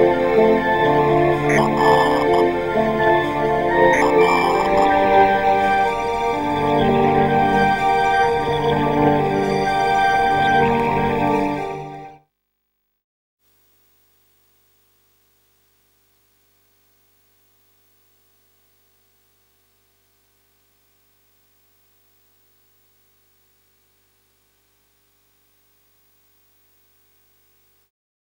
Música